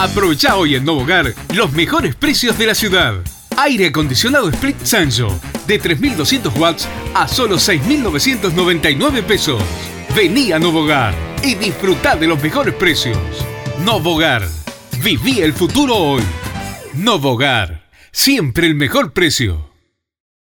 Aprovecha hoy en Novogar los mejores precios de la ciudad. Aire acondicionado Split Sancho de 3200 watts a solo 6.999 pesos. Vení a Novogar y disfruta de los mejores precios. Novogar. Viví el futuro hoy. Novogar. Siempre el mejor precio.